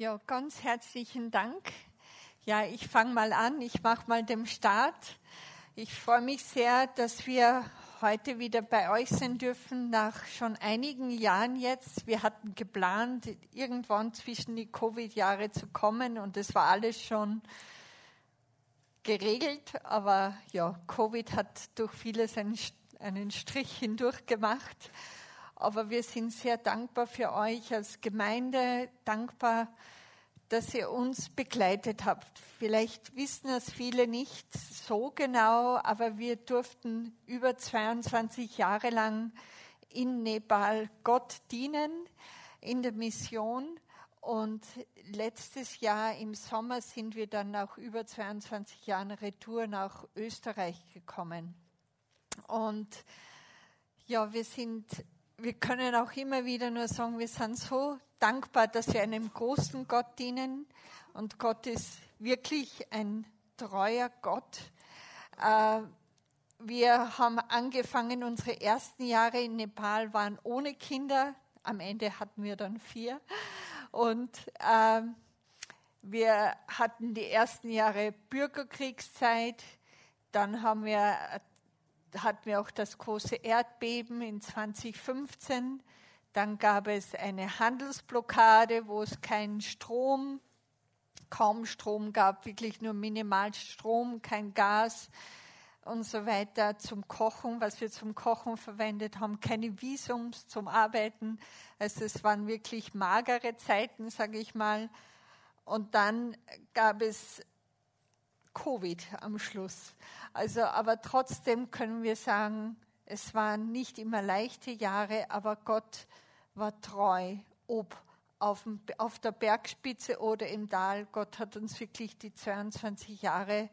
Ja, ganz herzlichen Dank. Ja, ich fange mal an. Ich mache mal den Start. Ich freue mich sehr, dass wir heute wieder bei euch sein dürfen, nach schon einigen Jahren jetzt. Wir hatten geplant, irgendwann zwischen die Covid-Jahre zu kommen und es war alles schon geregelt, aber ja, Covid hat durch vieles einen, einen Strich hindurch gemacht. Aber wir sind sehr dankbar für euch als Gemeinde, dankbar, dass ihr uns begleitet habt. Vielleicht wissen es viele nicht so genau, aber wir durften über 22 Jahre lang in Nepal Gott dienen, in der Mission. Und letztes Jahr im Sommer sind wir dann nach über 22 Jahren Retour nach Österreich gekommen. Und ja, wir sind wir können auch immer wieder nur sagen, wir sind so dankbar, dass wir einem großen Gott dienen. Und Gott ist wirklich ein treuer Gott. Äh, wir haben angefangen, unsere ersten Jahre in Nepal waren ohne Kinder. Am Ende hatten wir dann vier. Und äh, wir hatten die ersten Jahre Bürgerkriegszeit. Dann haben wir hatten wir auch das große Erdbeben in 2015. Dann gab es eine Handelsblockade, wo es keinen Strom, kaum Strom gab, wirklich nur minimal Strom, kein Gas und so weiter zum Kochen, was wir zum Kochen verwendet haben, keine Visums zum Arbeiten. Also es waren wirklich magere Zeiten, sage ich mal. Und dann gab es Covid am Schluss. Also, aber trotzdem können wir sagen, es waren nicht immer leichte Jahre, aber Gott war treu, ob auf, dem, auf der Bergspitze oder im Tal. Gott hat uns wirklich die 22 Jahre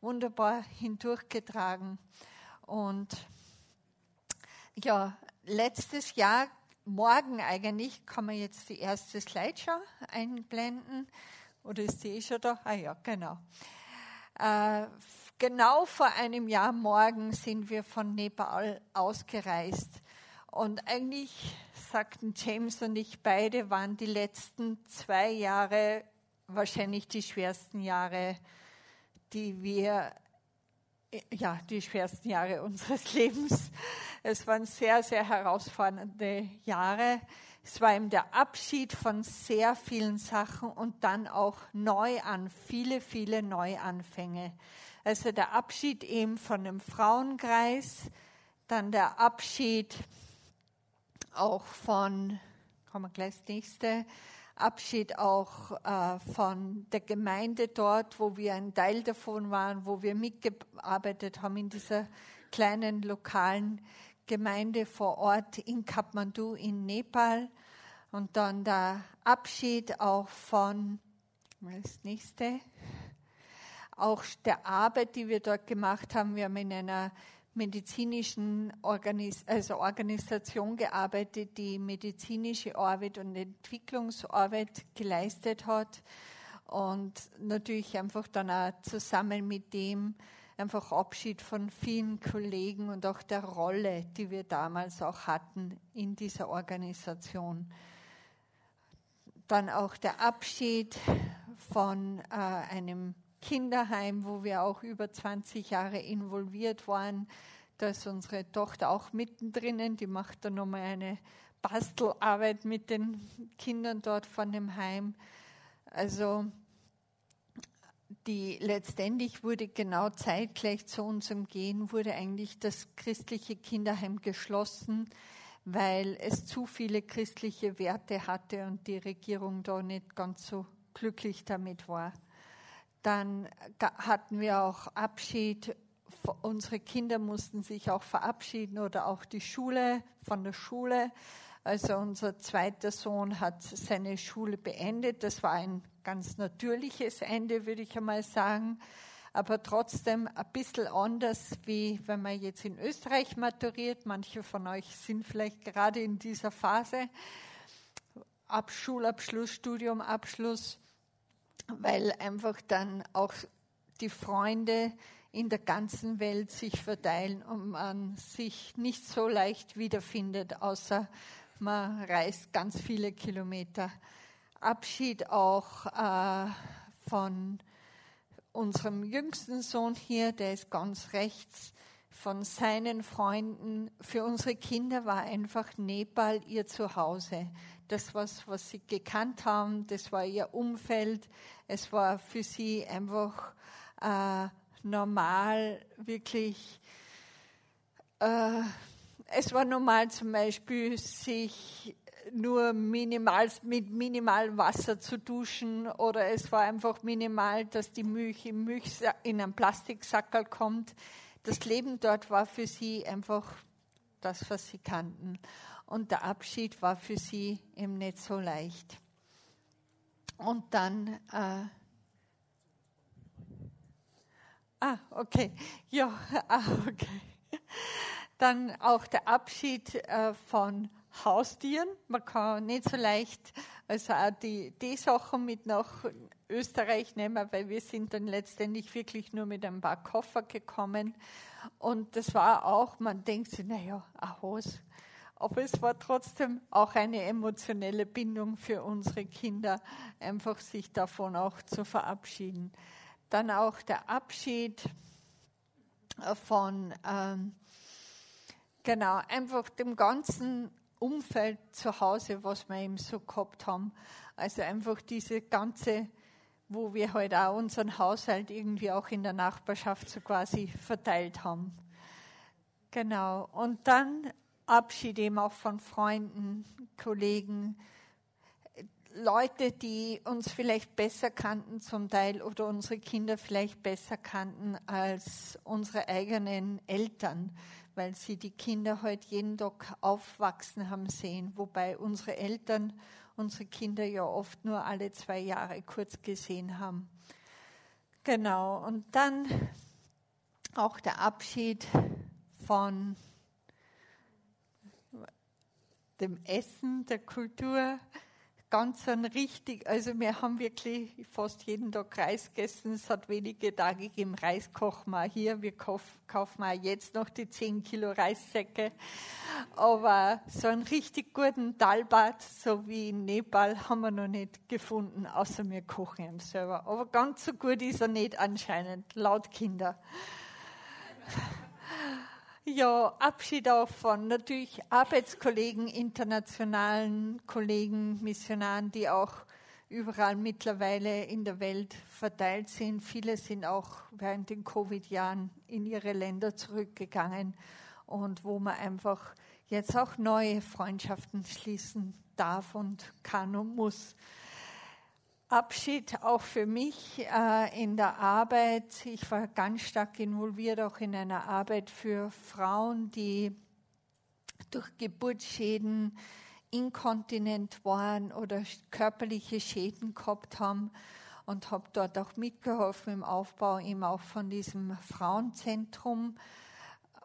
wunderbar hindurchgetragen. Und ja, letztes Jahr, morgen eigentlich, kann man jetzt die erste Slideshow einblenden. Oder ist die eh schon da? Ah ja, genau. Äh, genau vor einem Jahr morgen sind wir von Nepal ausgereist. Und eigentlich sagten James und ich beide, waren die letzten zwei Jahre wahrscheinlich die schwersten Jahre, die wir, ja, die schwersten Jahre unseres Lebens. Es waren sehr, sehr herausfordernde Jahre. Es war eben der Abschied von sehr vielen Sachen und dann auch neu an, viele, viele Neuanfänge. Also der Abschied eben von dem Frauenkreis, dann der Abschied auch von, kommen wir gleich das nächste, Abschied auch äh, von der Gemeinde dort, wo wir ein Teil davon waren, wo wir mitgearbeitet haben in dieser kleinen lokalen Gemeinde vor Ort in Kathmandu in Nepal. Und dann der Abschied auch von, das nächste, auch der Arbeit, die wir dort gemacht haben. Wir haben in einer medizinischen Organis also Organisation gearbeitet, die medizinische Arbeit und Entwicklungsarbeit geleistet hat. Und natürlich einfach dann auch zusammen mit dem einfach Abschied von vielen Kollegen und auch der Rolle, die wir damals auch hatten in dieser Organisation. Dann auch der Abschied von äh, einem Kinderheim, wo wir auch über 20 Jahre involviert waren. Da ist unsere Tochter auch mittendrin, die macht dann nochmal eine Bastelarbeit mit den Kindern dort von dem Heim. Also die letztendlich wurde genau zeitgleich zu unserem Gehen wurde eigentlich das christliche Kinderheim geschlossen, weil es zu viele christliche Werte hatte und die Regierung da nicht ganz so glücklich damit war. Dann hatten wir auch Abschied. Unsere Kinder mussten sich auch verabschieden oder auch die Schule von der Schule. Also unser zweiter Sohn hat seine Schule beendet. Das war ein ganz natürliches Ende, würde ich einmal sagen. Aber trotzdem ein bisschen anders, wie wenn man jetzt in Österreich maturiert. Manche von euch sind vielleicht gerade in dieser Phase. Ab Schulabschluss, Studiumabschluss, weil einfach dann auch die Freunde in der ganzen Welt sich verteilen und man sich nicht so leicht wiederfindet, außer man reist ganz viele Kilometer Abschied auch äh, von unserem jüngsten Sohn hier, der ist ganz rechts, von seinen Freunden. Für unsere Kinder war einfach Nepal ihr Zuhause. Das, was, was sie gekannt haben, das war ihr Umfeld. Es war für sie einfach äh, normal, wirklich. Äh, es war normal zum Beispiel, sich nur minimal, mit minimal Wasser zu duschen oder es war einfach minimal, dass die Milch im Milch in einen Plastiksackerl kommt. Das Leben dort war für sie einfach das, was sie kannten. Und der Abschied war für sie eben nicht so leicht. Und dann, äh, ah, okay, ja, ah, okay. Dann auch der Abschied äh, von Haustieren. Man kann nicht so leicht also auch die, die Sachen mit nach Österreich nehmen, weil wir sind dann letztendlich wirklich nur mit ein paar Koffer gekommen. Und das war auch, man denkt sich, naja, ein Haus. Aber es war trotzdem auch eine emotionelle Bindung für unsere Kinder, einfach sich davon auch zu verabschieden. Dann auch der Abschied von, ähm, genau, einfach dem ganzen Umfeld zu Hause, was wir eben so gehabt haben. Also einfach diese ganze, wo wir halt auch unseren Haushalt irgendwie auch in der Nachbarschaft so quasi verteilt haben. Genau. Und dann Abschied eben auch von Freunden, Kollegen, Leute, die uns vielleicht besser kannten zum Teil oder unsere Kinder vielleicht besser kannten als unsere eigenen Eltern weil sie die Kinder heute jeden Tag aufwachsen haben sehen, wobei unsere Eltern unsere Kinder ja oft nur alle zwei Jahre kurz gesehen haben. Genau, und dann auch der Abschied von dem Essen, der Kultur, ganz ein richtig, also wir haben wirklich fast jeden Tag Reis gegessen. Es hat wenige Tage gegeben, Reis kochen wir hier. Wir kaufen auch jetzt noch die 10 Kilo Reissäcke. Aber so einen richtig guten Dalbat, so wie in Nepal, haben wir noch nicht gefunden, außer wir kochen ihn selber. Aber ganz so gut ist er nicht anscheinend, laut Kinder. Ja, Abschied auch von natürlich Arbeitskollegen, internationalen Kollegen, Missionaren, die auch überall mittlerweile in der Welt verteilt sind. Viele sind auch während den Covid-Jahren in ihre Länder zurückgegangen und wo man einfach jetzt auch neue Freundschaften schließen darf und kann und muss. Abschied auch für mich äh, in der Arbeit. Ich war ganz stark involviert auch in einer Arbeit für Frauen, die durch Geburtsschäden inkontinent waren oder körperliche Schäden gehabt haben und habe dort auch mitgeholfen im Aufbau eben auch von diesem Frauenzentrum.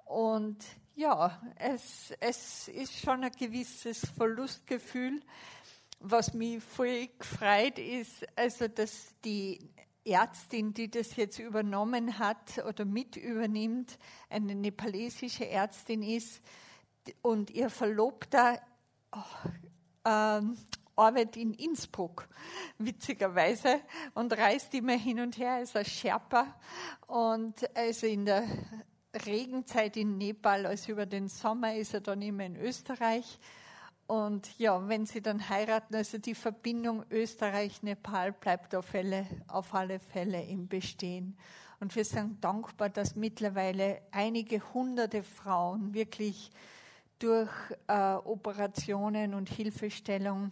Und ja, es, es ist schon ein gewisses Verlustgefühl, was mich voll gefreut ist, also dass die Ärztin, die das jetzt übernommen hat oder mit übernimmt, eine nepalesische Ärztin ist und ihr Verlobter oh, ähm, arbeitet in Innsbruck, witzigerweise, und reist immer hin und her als ein Sherpa und also in der Regenzeit in Nepal, also über den Sommer ist er dann immer in Österreich und ja, wenn sie dann heiraten, also die Verbindung Österreich-Nepal bleibt auf alle, auf alle Fälle im Bestehen. Und wir sind dankbar, dass mittlerweile einige hunderte Frauen wirklich durch äh, Operationen und Hilfestellung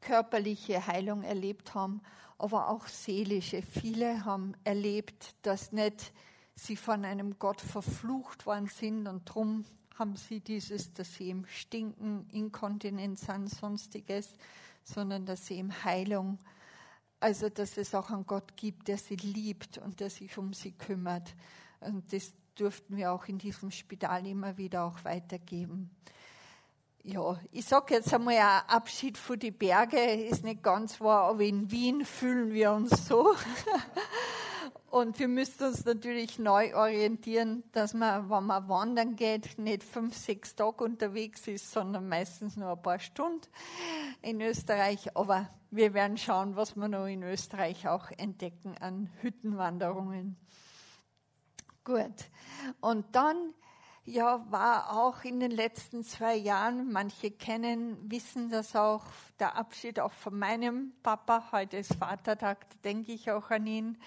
körperliche Heilung erlebt haben, aber auch seelische. Viele haben erlebt, dass nicht sie von einem Gott verflucht worden sind und drum haben sie dieses, dass sie im Stinken, Inkontinenz sind, sonstiges, sondern dass sie im Heilung, also dass es auch einen Gott gibt, der sie liebt und der sich um sie kümmert. Und das durften wir auch in diesem Spital immer wieder auch weitergeben. Ja, ich sage jetzt einmal, ein Abschied von die Berge ist nicht ganz wahr, aber in Wien fühlen wir uns so. Und wir müssen uns natürlich neu orientieren, dass man, wenn man wandern geht, nicht fünf, sechs Tage unterwegs ist, sondern meistens nur ein paar Stunden in Österreich. Aber wir werden schauen, was wir noch in Österreich auch entdecken an Hüttenwanderungen. Gut. Und dann ja, war auch in den letzten zwei Jahren, manche kennen, wissen das auch, der Abschied auch von meinem Papa, heute ist Vatertag, da denke ich auch an ihn,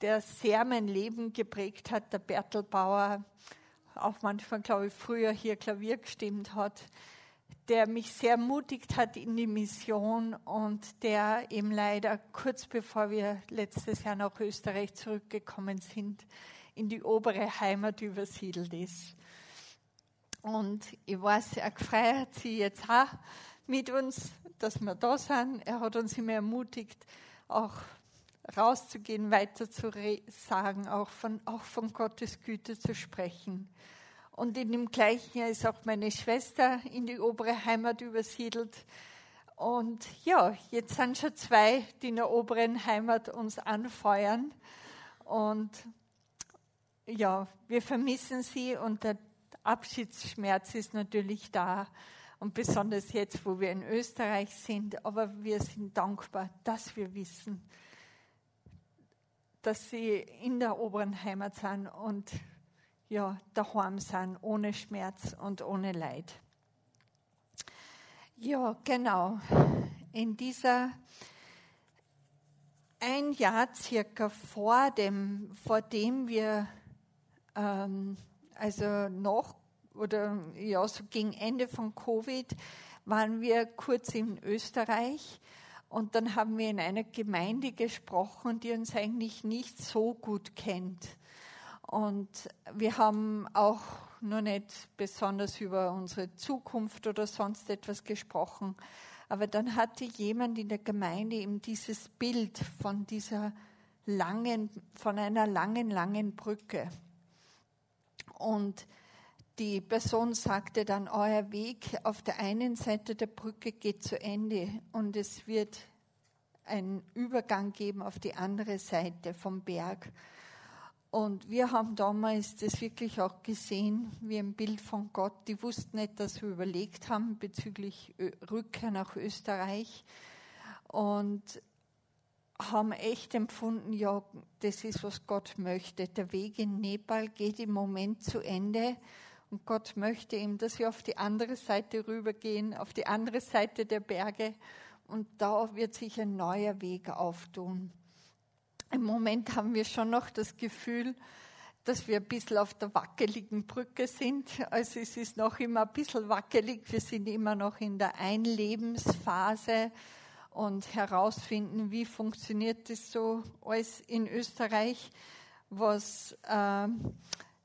der sehr mein Leben geprägt hat, der Bertel Bauer, auch manchmal, glaube ich, früher hier Klavier gestimmt hat, der mich sehr ermutigt hat in die Mission und der eben leider kurz bevor wir letztes Jahr nach Österreich zurückgekommen sind, in die obere Heimat übersiedelt ist. Und ich war sehr gefreut, sie jetzt auch mit uns, dass wir da sind. Er hat uns immer ermutigt, auch rauszugehen, weiter zu sagen, auch von, auch von Gottes Güte zu sprechen. Und in dem gleichen Jahr ist auch meine Schwester in die obere Heimat übersiedelt. Und ja, jetzt sind schon zwei, die in der oberen Heimat uns anfeuern. Und ja, wir vermissen sie und der Abschiedsschmerz ist natürlich da. Und besonders jetzt, wo wir in Österreich sind. Aber wir sind dankbar, dass wir wissen, dass sie in der oberen Heimat sind und ja, daheim sind, ohne Schmerz und ohne Leid. Ja, genau. In dieser ein Jahr circa vor dem, vor dem wir ähm, also noch oder ja, so gegen Ende von Covid waren wir kurz in Österreich und dann haben wir in einer Gemeinde gesprochen, die uns eigentlich nicht so gut kennt. Und wir haben auch noch nicht besonders über unsere Zukunft oder sonst etwas gesprochen. Aber dann hatte jemand in der Gemeinde eben dieses Bild von dieser langen, von einer langen, langen Brücke. Und die Person sagte dann, euer Weg auf der einen Seite der Brücke geht zu Ende und es wird einen Übergang geben auf die andere Seite vom Berg. Und wir haben damals das wirklich auch gesehen, wie ein Bild von Gott. Die wussten nicht, dass wir überlegt haben bezüglich Rückkehr nach Österreich. Und haben echt empfunden, ja, das ist, was Gott möchte. Der Weg in Nepal geht im Moment zu Ende und Gott möchte ihm, dass wir auf die andere Seite rübergehen, auf die andere Seite der Berge und da wird sich ein neuer Weg auftun. Im Moment haben wir schon noch das Gefühl, dass wir ein bisschen auf der wackeligen Brücke sind. Also es ist noch immer ein bisschen wackelig. Wir sind immer noch in der Einlebensphase und herausfinden, wie funktioniert das so alles in Österreich, was äh,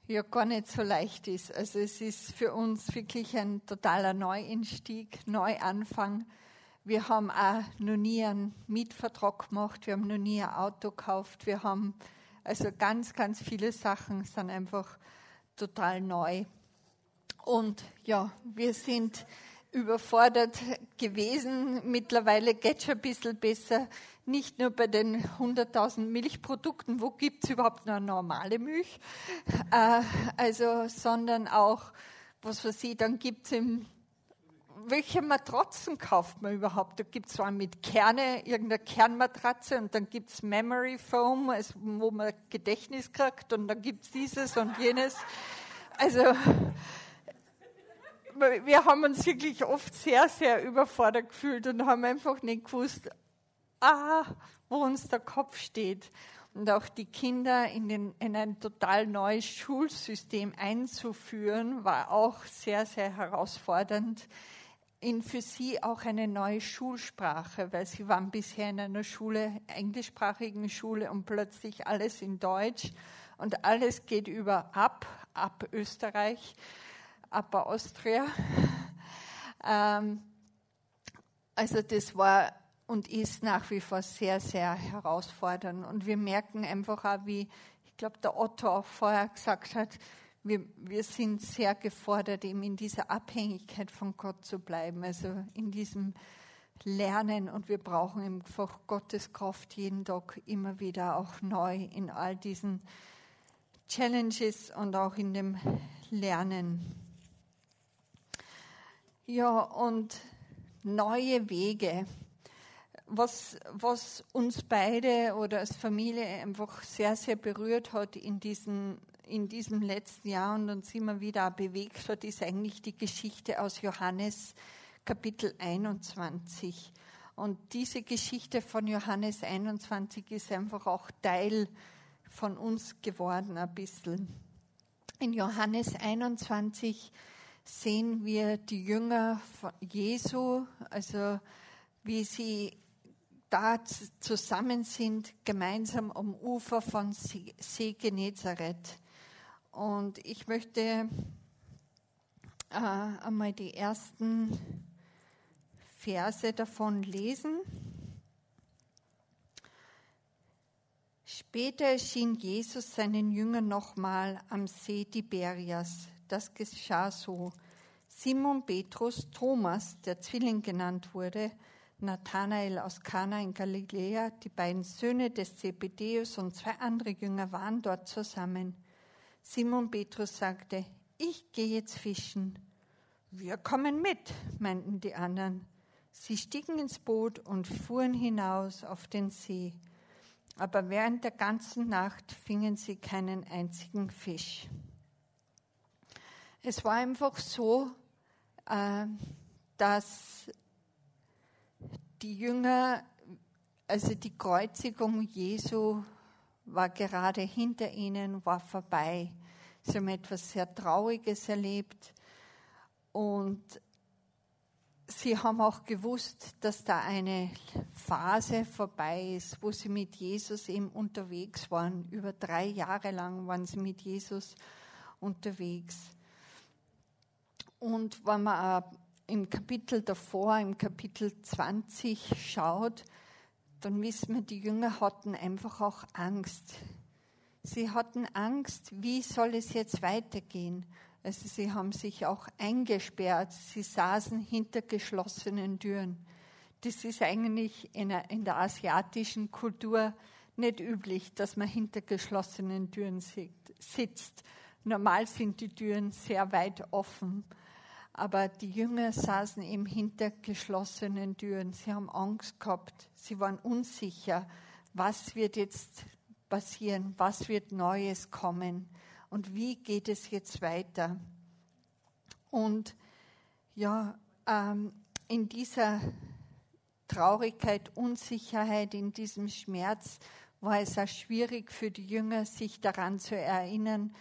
ja gar nicht so leicht ist. Also es ist für uns wirklich ein totaler Neueinstieg, Neuanfang. Wir haben auch noch nie einen Mietvertrag gemacht, wir haben noch nie ein Auto gekauft, wir haben also ganz, ganz viele Sachen sind einfach total neu. Und ja, wir sind überfordert gewesen. Mittlerweile geht es schon ein bisschen besser. Nicht nur bei den 100.000 Milchprodukten, wo gibt es überhaupt noch normale Milch, äh, also, sondern auch, was weiß ich, dann gibt es im welche Matratzen kauft man überhaupt? Da gibt es zwar mit Kerne, irgendeine Kernmatratze und dann gibt es Memory Foam, also wo man Gedächtnis kriegt und dann gibt es dieses und jenes. Also wir haben uns wirklich oft sehr, sehr überfordert gefühlt und haben einfach nicht gewusst, ah, wo uns der Kopf steht. Und auch die Kinder in, den, in ein total neues Schulsystem einzuführen, war auch sehr, sehr herausfordernd. In für sie auch eine neue Schulsprache, weil sie waren bisher in einer Schule, englischsprachigen Schule und plötzlich alles in Deutsch und alles geht über ab, ab Österreich. Upper Austria. Ähm, also das war und ist nach wie vor sehr, sehr herausfordernd. Und wir merken einfach auch, wie, ich glaube, der Otto auch vorher gesagt hat, wir, wir sind sehr gefordert, eben in dieser Abhängigkeit von Gott zu bleiben, also in diesem lernen und wir brauchen einfach Gottes Kraft jeden Tag immer wieder auch neu in all diesen Challenges und auch in dem Lernen. Ja, und neue Wege. Was, was uns beide oder als Familie einfach sehr, sehr berührt hat in, diesen, in diesem letzten Jahr und uns immer wieder bewegt hat, ist eigentlich die Geschichte aus Johannes Kapitel 21. Und diese Geschichte von Johannes 21 ist einfach auch Teil von uns geworden ein bisschen. In Johannes 21 sehen wir die Jünger Jesu, also wie sie da zusammen sind, gemeinsam am Ufer von See Genezareth. Und ich möchte äh, einmal die ersten Verse davon lesen. Später erschien Jesus seinen Jüngern nochmal am See Tiberias. Das geschah so. Simon Petrus, Thomas, der Zwilling genannt wurde, Nathanael aus Kana in Galiläa, die beiden Söhne des Zebedeus und zwei andere Jünger waren dort zusammen. Simon Petrus sagte, ich gehe jetzt fischen. Wir kommen mit, meinten die anderen. Sie stiegen ins Boot und fuhren hinaus auf den See aber während der ganzen Nacht fingen sie keinen einzigen Fisch. Es war einfach so, äh, dass die Jünger, also die Kreuzigung Jesu war gerade hinter ihnen, war vorbei. Sie haben etwas sehr Trauriges erlebt und sie haben auch gewusst, dass da eine Phase vorbei ist, wo sie mit Jesus eben unterwegs waren. Über drei Jahre lang waren sie mit Jesus unterwegs. Und wenn man im Kapitel davor, im Kapitel 20 schaut, dann wissen wir, die Jünger hatten einfach auch Angst. Sie hatten Angst, wie soll es jetzt weitergehen? Also sie haben sich auch eingesperrt, sie saßen hinter geschlossenen Türen. Das ist eigentlich in der, asiatischen Kultur nicht üblich, dass man hinter geschlossenen Türen sitzt. Normal sind die Türen sehr weit offen. Aber die Jünger saßen eben hinter geschlossenen Türen. Sie haben Angst gehabt. Sie waren unsicher. Was wird jetzt passieren? Was wird Neues kommen? und wie geht es jetzt weiter. Und ja, ähm, in dieser Traurigkeit, Unsicherheit, in diesem Schmerz war es auch schwierig für die Jünger, sich daran zu erinnern,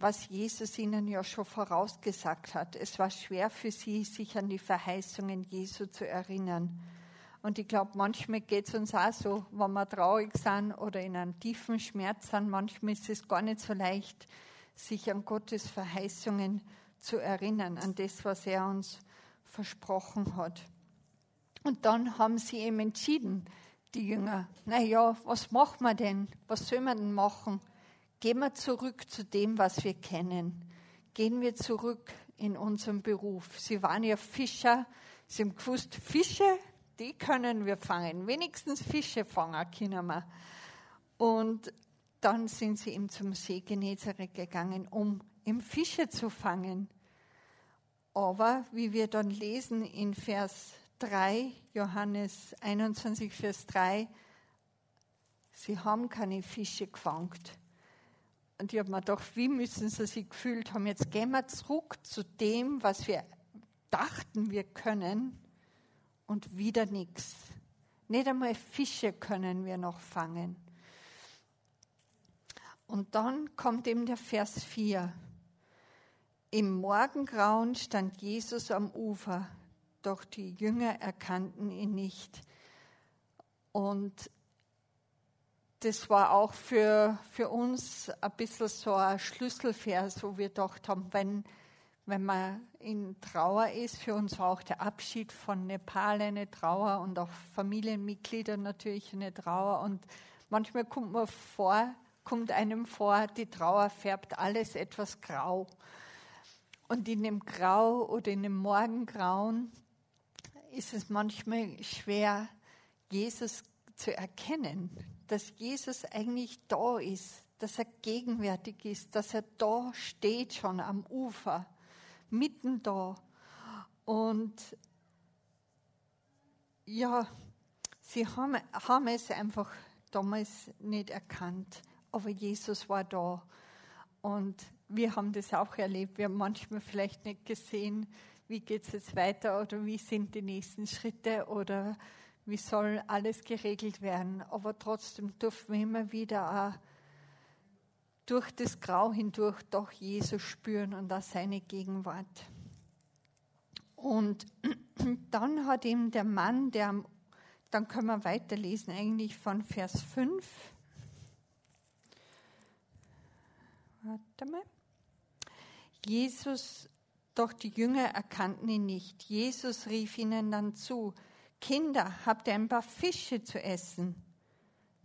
was Jesus ihnen ja schon vorausgesagt hat. Es war schwer für sie, sich an die Verheißungen Jesu zu erinnern. Und ich glaube, manchmal geht es uns auch so, wenn wir traurig sind oder in einem tiefen Schmerz sind, manchmal ist es gar nicht so leicht, sich an Gottes Verheißungen zu erinnern, an das, was er uns versprochen hat. Und dann haben sie eben entschieden, die Jünger, naja, was machen wir denn? Was sollen wir denn machen? Gehen wir zurück zu dem, was wir kennen. Gehen wir zurück in unseren Beruf. Sie waren ja Fischer. Sie haben gewusst, Fische, die können wir fangen. Wenigstens Fische fangen können wir. Und dann sind sie ihm zum See Genezareth gegangen, um ihm Fische zu fangen. Aber wie wir dann lesen in Vers 3, Johannes 21, Vers 3, sie haben keine Fische gefangen. Und ich habe mir gedacht, wie müssen sie sich gefühlt haben? Jetzt gehen wir zurück zu dem, was wir dachten, wir können, und wieder nichts. Nicht einmal Fische können wir noch fangen. Und dann kommt eben der Vers 4. Im Morgengrauen stand Jesus am Ufer, doch die Jünger erkannten ihn nicht. Und das war auch für, für uns ein bisschen so ein Schlüsselvers, wo wir gedacht haben, wenn, wenn man in Trauer ist, für uns war auch der Abschied von Nepal eine Trauer und auch Familienmitglieder natürlich eine Trauer. Und manchmal kommt man vor, kommt einem vor, die Trauer färbt alles etwas grau. Und in dem Grau oder in dem Morgengrauen ist es manchmal schwer, Jesus zu erkennen, dass Jesus eigentlich da ist, dass er gegenwärtig ist, dass er da steht schon am Ufer, mitten da. Und ja, sie haben, haben es einfach damals nicht erkannt, aber Jesus war da. Und wir haben das auch erlebt. Wir haben manchmal vielleicht nicht gesehen, wie geht es jetzt weiter oder wie sind die nächsten Schritte oder wie soll alles geregelt werden. Aber trotzdem durften wir immer wieder auch durch das Grau hindurch doch Jesus spüren und auch seine Gegenwart. Und dann hat ihm der Mann, der, dann können wir weiterlesen, eigentlich von Vers 5. Warte mal. Jesus, doch die Jünger erkannten ihn nicht. Jesus rief ihnen dann zu, Kinder, habt ihr ein paar Fische zu essen?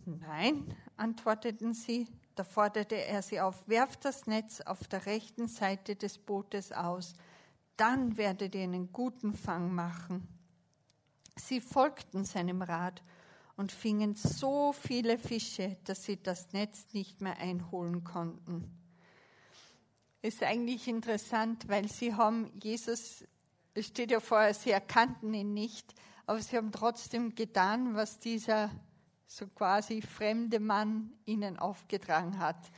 Nein, antworteten sie. Da forderte er sie auf, werft das Netz auf der rechten Seite des Bootes aus, dann werdet ihr einen guten Fang machen. Sie folgten seinem Rat und fingen so viele Fische, dass sie das Netz nicht mehr einholen konnten. Ist eigentlich interessant, weil sie haben Jesus, es steht ja vorher, sie erkannten ihn nicht, aber sie haben trotzdem getan, was dieser so quasi fremde Mann ihnen aufgetragen hat.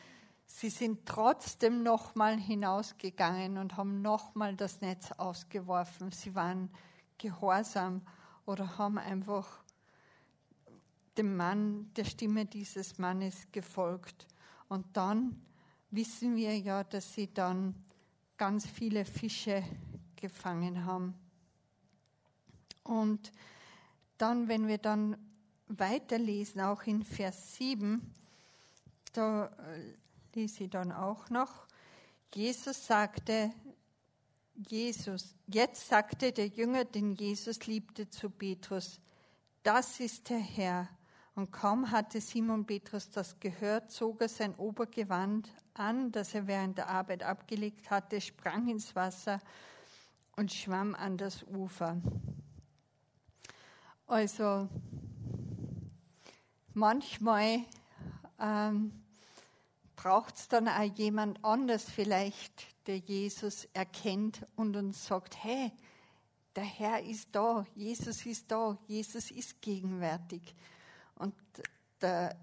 Sie sind trotzdem nochmal hinausgegangen und haben nochmal das Netz ausgeworfen. Sie waren gehorsam oder haben einfach dem Mann, der Stimme dieses Mannes gefolgt. Und dann wissen wir ja, dass sie dann ganz viele Fische gefangen haben. Und dann, wenn wir dann weiterlesen, auch in Vers 7, da äh, lese ich dann auch noch, Jesus sagte, Jesus, jetzt sagte der Jünger, den Jesus liebte, zu Petrus, das ist der Herr. Und kaum hatte Simon Petrus das gehört, zog er sein Obergewand an, das er während der Arbeit abgelegt hatte, sprang ins Wasser und schwamm an das Ufer. Also manchmal ähm, braucht es dann auch jemand anders vielleicht, der Jesus erkennt und uns sagt, hey, der Herr ist da, Jesus ist da, Jesus ist gegenwärtig. Und der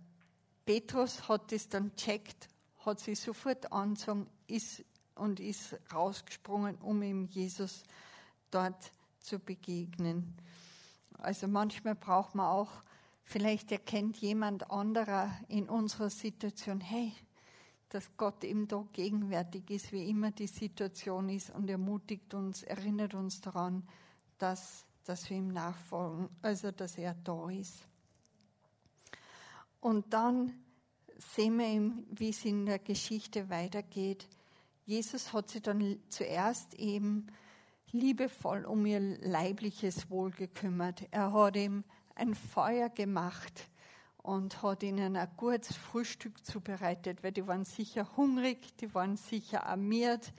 Petrus hat es dann checkt, hat sich sofort angezogen ist und ist rausgesprungen, um ihm Jesus dort zu begegnen. Also manchmal braucht man auch, vielleicht erkennt jemand anderer in unserer Situation, hey, dass Gott eben da gegenwärtig ist, wie immer die Situation ist und ermutigt uns, erinnert uns daran, dass, dass wir ihm nachfolgen, also dass er da ist. Und dann sehen wir eben, wie es in der Geschichte weitergeht. Jesus hat sich dann zuerst eben liebevoll um ihr leibliches Wohl gekümmert. Er hat ihm ein Feuer gemacht und hat ihnen ein gutes Frühstück zubereitet, weil die waren sicher hungrig, die waren sicher armiert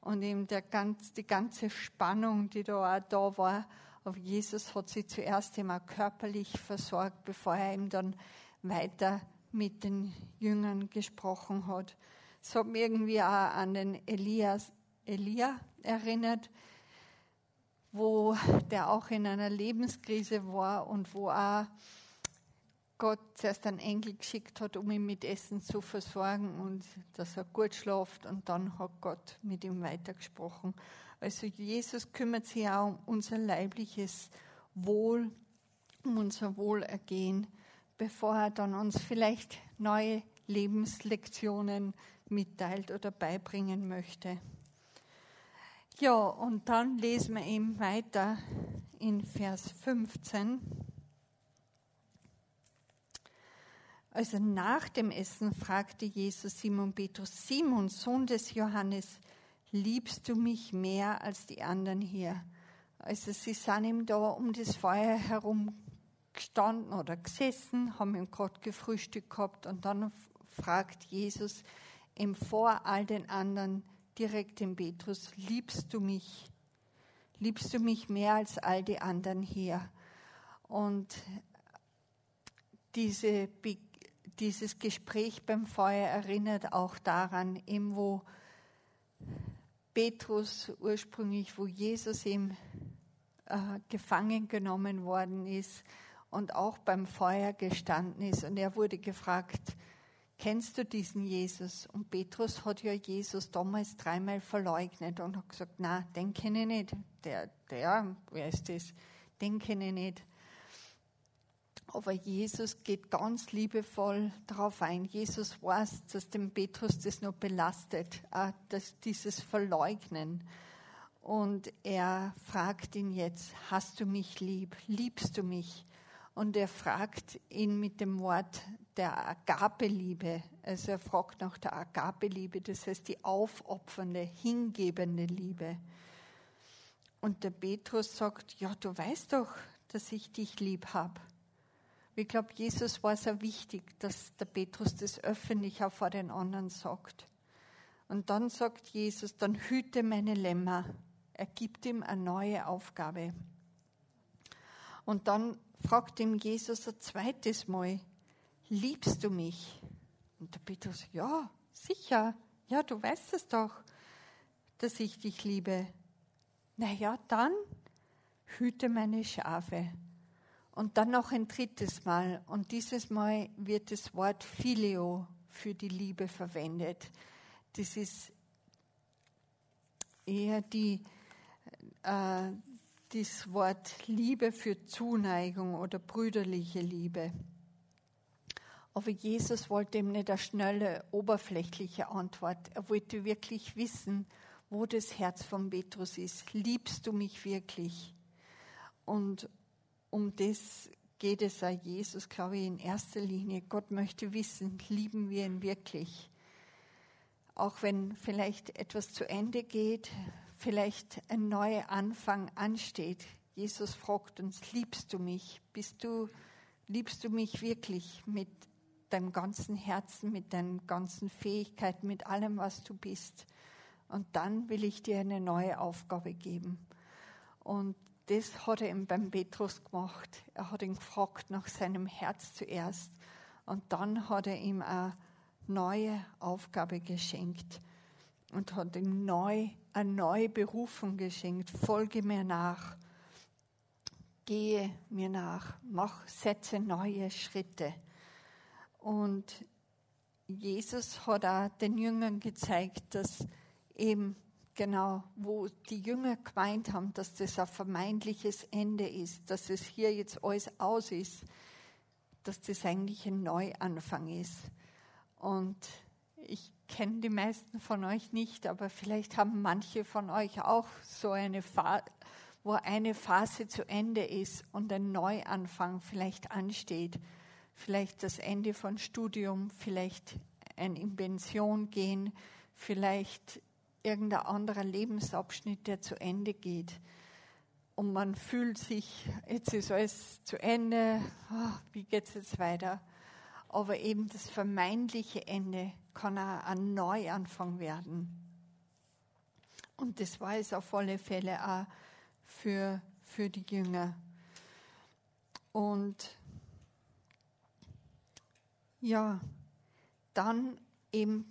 und eben der ganz, die ganze Spannung, die da auch da war, auf Jesus hat sie zuerst einmal körperlich versorgt, bevor er ihm dann weiter mit den Jüngern gesprochen hat. Es hat mich irgendwie auch an den Elias, Elia erinnert, wo der auch in einer Lebenskrise war und wo auch Gott zuerst einen Engel geschickt hat, um ihn mit Essen zu versorgen und dass er gut schläft und dann hat Gott mit ihm weitergesprochen. Also Jesus kümmert sich auch um unser leibliches Wohl, um unser Wohlergehen, bevor er dann uns vielleicht neue Lebenslektionen mitteilt oder beibringen möchte. Ja, und dann lesen wir eben weiter in Vers 15. Also nach dem Essen fragte Jesus Simon Petrus, Simon, Sohn des Johannes, liebst du mich mehr als die anderen hier? Also sie sind ihm da um das Feuer herum gestanden oder gesessen, haben ihm gerade gefrühstückt gehabt und dann fragt Jesus ihm vor all den anderen, direkt den Petrus, liebst du mich? Liebst du mich mehr als all die anderen hier? Und diese, dieses Gespräch beim Feuer erinnert auch daran, eben wo Petrus ursprünglich, wo Jesus ihm äh, gefangen genommen worden ist und auch beim Feuer gestanden ist. Und er wurde gefragt, kennst du diesen Jesus? Und Petrus hat ja Jesus damals dreimal verleugnet und hat gesagt, na, den kenne ich nicht. Der, der, wer ist das? Den kenne ich nicht. Aber Jesus geht ganz liebevoll darauf ein. Jesus weiß, dass dem Petrus das noch belastet, dass dieses Verleugnen. Und er fragt ihn jetzt, hast du mich lieb? Liebst du mich? Und er fragt ihn mit dem Wort der Agapeliebe. Also er fragt nach der Agapeliebe, das heißt die aufopfernde, hingebende Liebe. Und der Petrus sagt, ja, du weißt doch, dass ich dich lieb habe. Ich glaube, Jesus war sehr wichtig, dass der Petrus das öffentlich auch vor den anderen sagt. Und dann sagt Jesus, dann hüte meine Lämmer. Er gibt ihm eine neue Aufgabe. Und dann fragt ihm Jesus ein zweites Mal, liebst du mich? Und der Petrus, ja, sicher, ja, du weißt es doch, dass ich dich liebe. Naja, dann hüte meine Schafe. Und dann noch ein drittes Mal. Und dieses Mal wird das Wort Phileo für die Liebe verwendet. Das ist eher die, äh, das Wort Liebe für Zuneigung oder brüderliche Liebe. Aber Jesus wollte ihm nicht eine schnelle, oberflächliche Antwort. Er wollte wirklich wissen, wo das Herz von Petrus ist. Liebst du mich wirklich? Und um das geht es auch Jesus, glaube ich, in erster Linie. Gott möchte wissen, lieben wir ihn wirklich? Auch wenn vielleicht etwas zu Ende geht, vielleicht ein neuer Anfang ansteht. Jesus fragt uns, liebst du mich? Bist du, liebst du mich wirklich mit deinem ganzen Herzen, mit deinen ganzen Fähigkeiten, mit allem, was du bist? Und dann will ich dir eine neue Aufgabe geben. Und das hat er ihm beim Petrus gemacht. Er hat ihn gefragt nach seinem Herz zuerst und dann hat er ihm eine neue Aufgabe geschenkt und hat ihm neu, eine neue Berufung geschenkt. Folge mir nach, gehe mir nach, mach, setze neue Schritte. Und Jesus hat auch den Jüngern gezeigt, dass eben genau, wo die Jünger gemeint haben, dass das ein vermeintliches Ende ist, dass es hier jetzt alles aus ist, dass das eigentlich ein Neuanfang ist. Und ich kenne die meisten von euch nicht, aber vielleicht haben manche von euch auch so eine Phase, wo eine Phase zu Ende ist und ein Neuanfang vielleicht ansteht. Vielleicht das Ende von Studium, vielleicht ein in Pension gehen, vielleicht irgendein anderer Lebensabschnitt, der zu Ende geht. Und man fühlt sich, jetzt ist alles zu Ende, oh, wie geht es jetzt weiter? Aber eben das vermeintliche Ende kann auch ein Neuanfang werden. Und das war es auf alle Fälle auch für, für die Jünger. Und ja, dann eben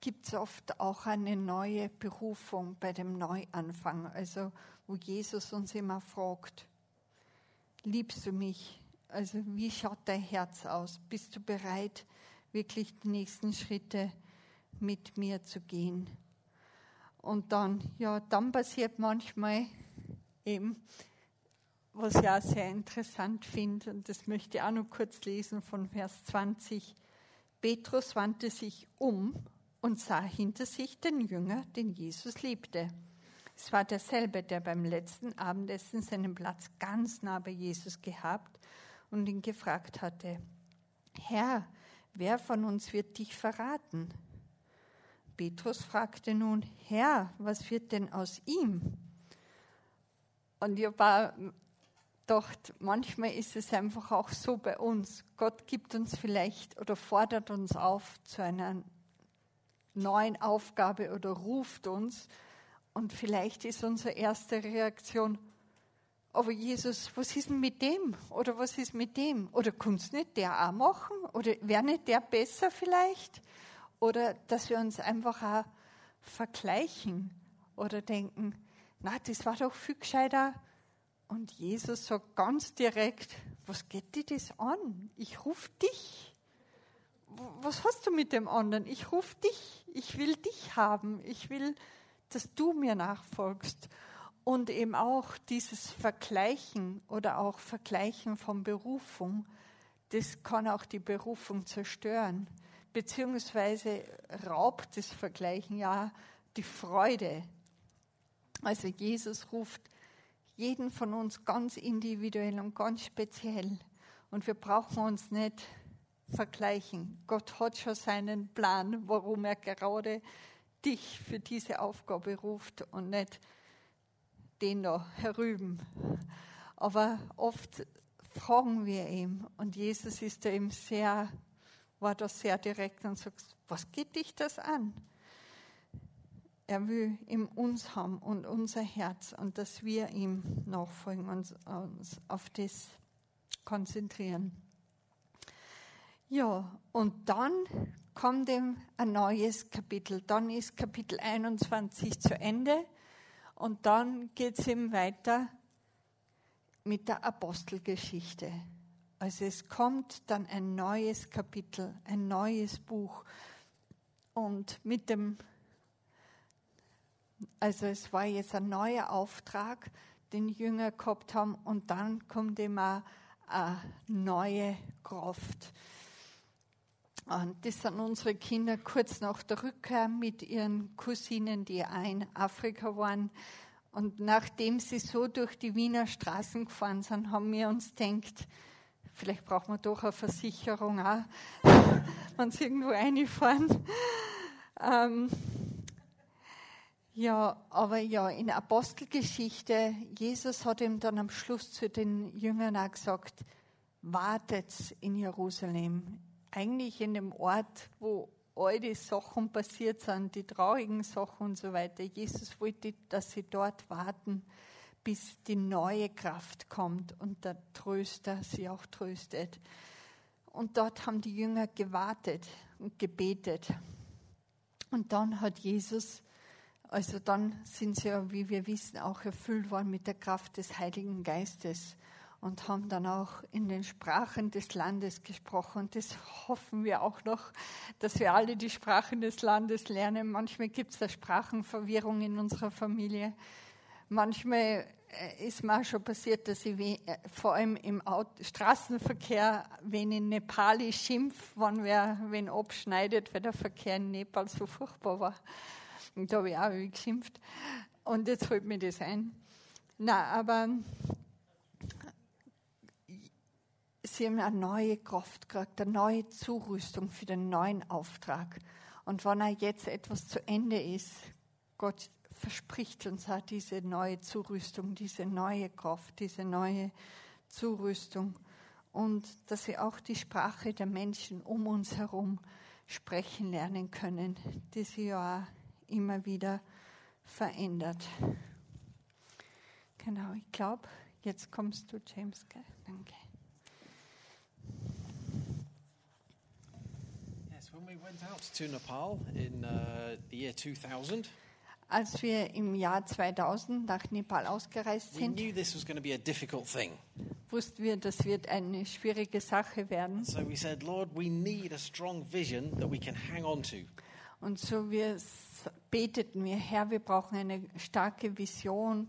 gibt es oft auch eine neue Berufung bei dem Neuanfang, also wo Jesus uns immer fragt, liebst du mich? Also wie schaut dein Herz aus? Bist du bereit, wirklich die nächsten Schritte mit mir zu gehen? Und dann, ja, dann passiert manchmal eben, was ich auch sehr interessant finde, und das möchte ich auch noch kurz lesen von Vers 20. Petrus wandte sich um und sah hinter sich den Jünger, den Jesus liebte. Es war derselbe, der beim letzten Abendessen seinen Platz ganz nah bei Jesus gehabt und ihn gefragt hatte, Herr, wer von uns wird dich verraten? Petrus fragte nun, Herr, was wird denn aus ihm? Und ich war doch manchmal ist es einfach auch so bei uns. Gott gibt uns vielleicht oder fordert uns auf zu einer neuen Aufgabe oder ruft uns Und vielleicht ist unsere erste Reaktion, aber Jesus, was ist denn mit dem? Oder was ist mit dem? Oder kannst nicht der auch machen? Oder wäre nicht der besser vielleicht? Oder dass wir uns einfach auch vergleichen oder denken, na, das war doch viel gescheiter. Und Jesus sagt ganz direkt, was geht dir das an? Ich rufe dich. Was hast du mit dem anderen? Ich rufe dich. Ich will dich haben. Ich will, dass du mir nachfolgst. Und eben auch dieses Vergleichen oder auch Vergleichen von Berufung, das kann auch die Berufung zerstören. Beziehungsweise raubt das Vergleichen ja die Freude. Also Jesus ruft jeden von uns ganz individuell und ganz speziell. Und wir brauchen uns nicht vergleichen. Gott hat schon seinen Plan, warum er gerade dich für diese Aufgabe ruft und nicht den da herüben. Aber oft fragen wir ihm und Jesus ist da eben sehr, war da sehr direkt und sagt, was geht dich das an? Er will in uns haben und unser Herz und dass wir ihm nachfolgen und uns auf das konzentrieren. Ja, und dann kommt ihm ein neues Kapitel. Dann ist Kapitel 21 zu Ende und dann geht es eben weiter mit der Apostelgeschichte. Also es kommt dann ein neues Kapitel, ein neues Buch. Und mit dem, also es war jetzt ein neuer Auftrag, den Jünger gehabt haben, und dann kommt immer eine neue Kraft. Und das sind unsere Kinder kurz nach der Rückkehr mit ihren Cousinen, die auch in Afrika waren. Und nachdem sie so durch die Wiener Straßen gefahren sind, haben wir uns gedacht, vielleicht brauchen wir doch eine Versicherung auch, wenn sie irgendwo reinfahren. Ähm, ja, aber ja, in Apostelgeschichte, Jesus hat ihm dann am Schluss zu den Jüngern auch gesagt, wartet in Jerusalem eigentlich in dem Ort, wo all die Sachen passiert sind, die traurigen Sachen und so weiter. Jesus wollte, dass sie dort warten, bis die neue Kraft kommt und der Tröster sie auch tröstet. Und dort haben die Jünger gewartet und gebetet. Und dann hat Jesus, also dann sind sie ja, wie wir wissen, auch erfüllt worden mit der Kraft des Heiligen Geistes und haben dann auch in den Sprachen des Landes gesprochen. Das hoffen wir auch noch, dass wir alle die Sprachen des Landes lernen. Manchmal gibt es da Sprachenverwirrung in unserer Familie. Manchmal äh, ist mir auch schon passiert, dass ich äh, vor allem im Straßenverkehr, wenn in Nepali schimpf, wenn wer wen abschneidet, weil der Verkehr in Nepal so furchtbar war. Und da habe ich auch geschimpft. Und jetzt holt mir das ein. Na, aber sie haben eine neue Kraft gekriegt, eine neue Zurüstung für den neuen Auftrag. Und wenn er jetzt etwas zu Ende ist, Gott verspricht uns auch diese neue Zurüstung, diese neue Kraft, diese neue Zurüstung. Und dass wir auch die Sprache der Menschen um uns herum sprechen lernen können, die sich ja immer wieder verändert. Genau, ich glaube, jetzt kommst du, James. Danke. when we went out to Nepal in uh, the year 2000, Als wir im Jahr 2000 nach Nepal ausgereist we sind, knew this was going to be a difficult thing. wussten wir, das wird eine schwierige Sache werden. So we said, Lord, we need a strong vision that we can hang on to. Und so wir beteten wir, Herr, wir brauchen eine starke Vision,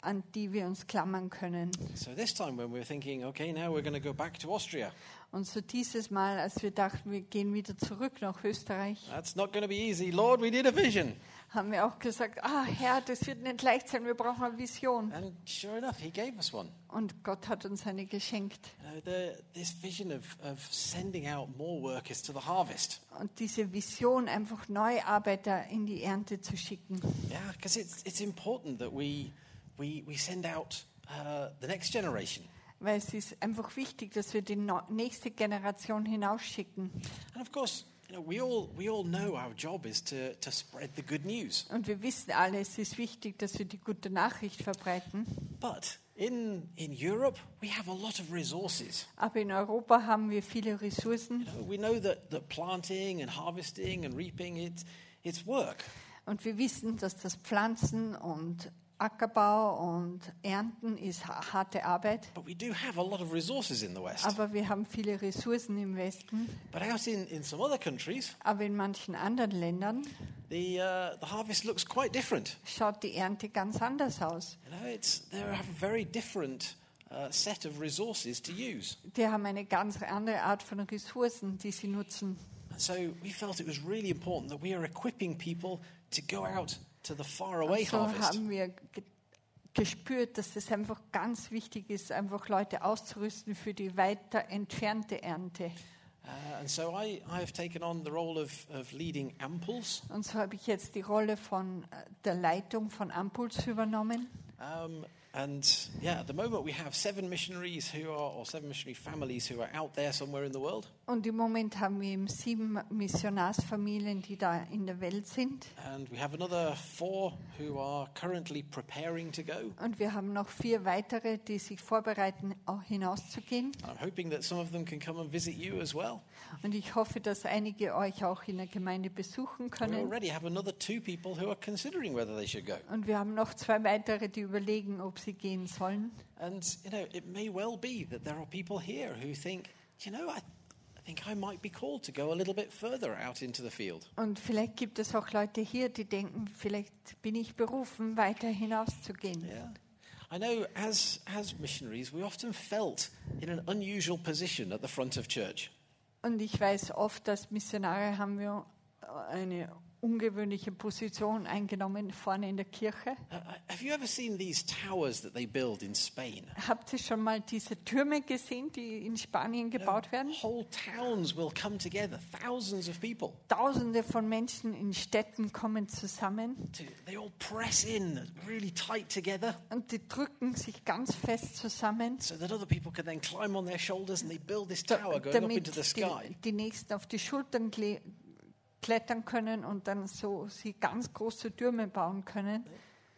an die wir uns klammern können. So this time, when we were thinking, okay, now we're going to go back to Austria, Und so dieses Mal, als wir dachten, wir gehen wieder zurück nach Österreich, that's not going to be easy. Lord, we need a vision. haben wir auch gesagt, ah Herr, das wird nicht leicht sein, wir brauchen eine Vision. And sure enough, He gave us one. Und Gott hat uns eine geschenkt. You know, the, this vision of, of sending out more workers to the harvest. Und diese Vision, einfach neue Arbeiter in die Ernte zu schicken. Yeah, because it's, it's important that we, we, we send out uh, the next generation. Weil es ist einfach wichtig, dass wir die nächste Generation hinausschicken. And of course, You know, we all, we all know our job is to, to spread the good news. Und wir wissen alle, es ist wichtig, dass wir die gute Nachricht verbreiten. But in, in Europe, we have a lot of resources. Aber in Europa haben wir viele Ressourcen You know, we know that, that planting and harvesting and reaping, it, it's work. und wir wissen, dass das Pflanzen und Ackerbau und Ernten ist ha- harte Arbeit. But we do have a lot of resources in the West. Aber wir haben viele Ressourcen im Westen. But out in, in some other countries, Aber in manchen anderen Ländern the, uh, the harvest looks quite different. schaut die Ernte ganz anders aus. You know, it's, they have a very different uh, set of resources to use. Die haben eine ganz andere Art von Ressourcen, die sie nutzen. So we felt it was really important that we are equipping people to go out to the faraway Und so harvest. haben wir ge gespürt, dass es einfach ganz wichtig ist, einfach Leute auszurüsten für die weiter entfernte Ernte. Uh, and so I, I have taken on the role of, of leading Amples. Und so habe ich jetzt die Rolle von äh, der Leitung von Ampuls übernommen. Um, and yeah, at the moment we have seven missionaries who are, or seven missionary families who are out there somewhere in the world. Und im Moment haben wir eben sieben Missionarsfamilien, die da in der Welt sind. And we have another four who are currently preparing to go. Und wir haben noch vier weitere, die sich vorbereiten, auch hinauszugehen. I'm hoping that some of them can come and visit you as well. Und ich hoffe, dass einige euch auch in der Gemeinde besuchen We können. already have another two people who are considering whether they should go. Und wir haben noch zwei weitere, die überlegen, ob sie gehen sollen. And, you know, it may well be that there are people here who think, you know, I, I think I might be called to go a little bit further out into the field. Und vielleicht gibt es auch Leute hier, die denken, vielleicht bin ich berufen, weiter hinauszugehen. Yeah. I know as, as missionaries, we often felt in an unusual position at the front of church. Und ich weiß oft, als Missionare haben wir eine ungewöhnliche Position eingenommen vorne in der Kirche. Uh, have you ever seen these towers that they build in Spain? Habt ihr schon mal diese Türme gesehen, die in Spanien gebaut werden? Whole towns will come together, thousands of people. Tausende von Menschen in Städten kommen zusammen they all press in really tight together und die drücken sich ganz fest zusammen, so that other people can then climb on their shoulders and they build this tower going up damit into the die, sky. die Nächsten auf die Schultern klettern können und dann so sie ganz große Türme bauen können.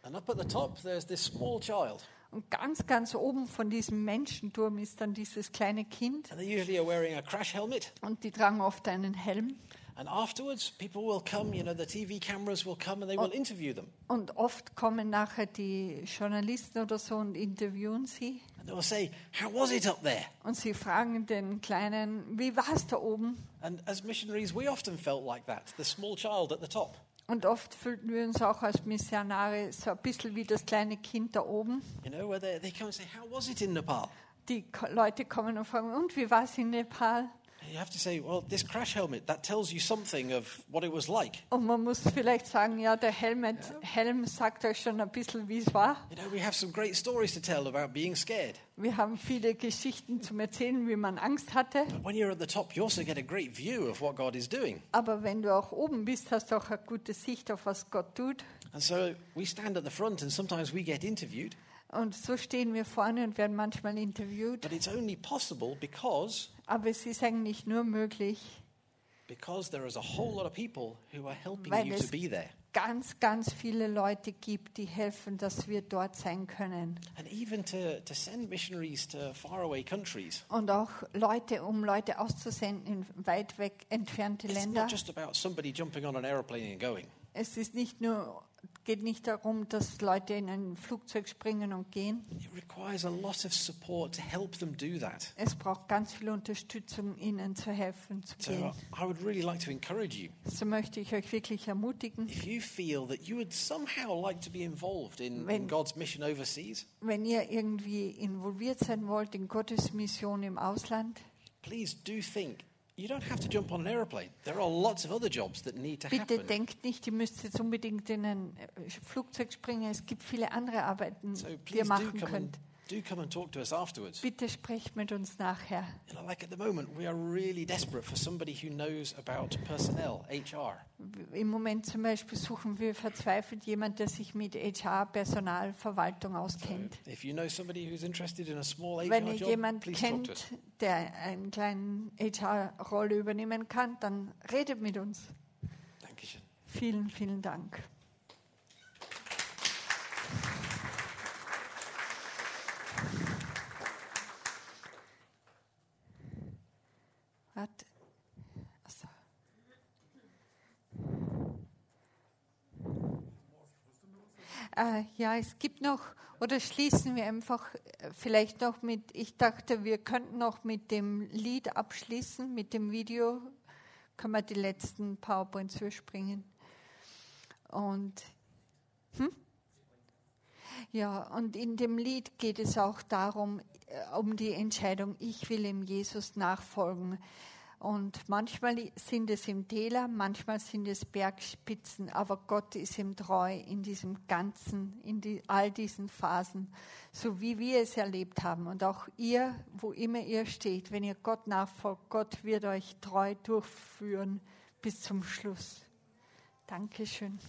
And up at the top, there's this small child. Und ganz, ganz oben von diesem Menschenturm ist dann dieses kleine Kind And they usually are wearing a crash helmet. und die tragen oft einen Helm. And afterwards, people will come, you know, the TV cameras will come and they will interview them. Und oft kommen nachher die Journalisten oder so und interviewen sie. And they will say, How was it up there? Und sie fragen den Kleinen, wie war es da oben? And as missionaries, we often felt like that the small child at the top. Und oft fühlten wir uns auch als Missionare so ein bisschen wie das kleine Kind da oben. You know, where they, they come and say, How was it in Nepal? Die Leute kommen und fragen, und wie war es in Nepal? You have to say, Well, this crash helmet, that tells you something of what it was like. Und man muss vielleicht sagen, ja, der Helm, Helm sagt euch schon ein bisschen, wie es war. You know, we have some great stories to tell about being scared. Wir haben viele Geschichten zum Erzählen, wie man Angst hatte. But when you're at the top, you also get a great view of what God is doing. Aber wenn du auch oben bist, hast du auch eine gute Sicht auf was Gott tut. And so we stand at the front and sometimes we get interviewed, Und so stehen wir vorne und werden manchmal interviewt. but it's only possible because Aber es ist eigentlich nur möglich, because there is a whole lot of people who are helping Weil you to es- be there. ganz, ganz viele Leute gibt, die helfen, dass wir dort sein können. And even to, to send missionaries to faraway countries. Und auch Leute, um Leute auszusenden in weit weg entfernte It's Länder. not just about somebody jumping on an aeroplane and going. Es ist nicht nur, geht nicht darum, dass Leute in ein Flugzeug springen und gehen. It requires a lot of support to help them do that. Es braucht ganz viel Unterstützung, ihnen zu helfen, zu So gehen. I would really like to encourage you. So möchte ich euch wirklich ermutigen, If you feel that you would somehow like to be involved in, Wenn- in God's mission overseas, wenn ihr irgendwie involviert sein wollt in Gottes Mission im Ausland, please do think. You don't have to jump on an aeroplane. There are lots of other jobs that need to bitte denkt nicht, ihr müsst jetzt unbedingt in ein äh, Flugzeug springen. Es gibt viele andere Arbeiten, So die ihr machen könnt. Do come and talk to us afterwards. Bitte sprecht mit uns nachher. You know, like at the moment, we are really desperate for somebody who knows about personnel, HR. Im Moment zum Beispiel suchen wir verzweifelt jemanden, der sich mit HR, Personal, Verwaltung auskennt. If you know somebody who's interested in a small Wenn HR ihr job, jemanden please talk to us. kennt, der eine kleine HR-Rolle übernehmen kann, dann redet mit uns. Dankeschön. Vielen, vielen Dank. Warte. Achso. Äh, ja, es gibt noch, oder schließen wir einfach äh, vielleicht noch mit, ich dachte, wir könnten noch mit dem Lied abschließen, mit dem Video, können wir die letzten PowerPoints überspringen. Und, hm? Ja, und in dem Lied geht es auch darum, äh, um die Entscheidung, ich will ihm Jesus nachfolgen. Und manchmal sind es im Täler, manchmal sind es Bergspitzen, aber Gott ist ihm treu in diesem ganzen, in die, all diesen Phasen, so wie wir es erlebt haben. Und auch ihr, wo immer ihr steht, wenn ihr Gott nachfolgt, Gott wird euch treu durchführen bis zum Schluss. Dankeschön.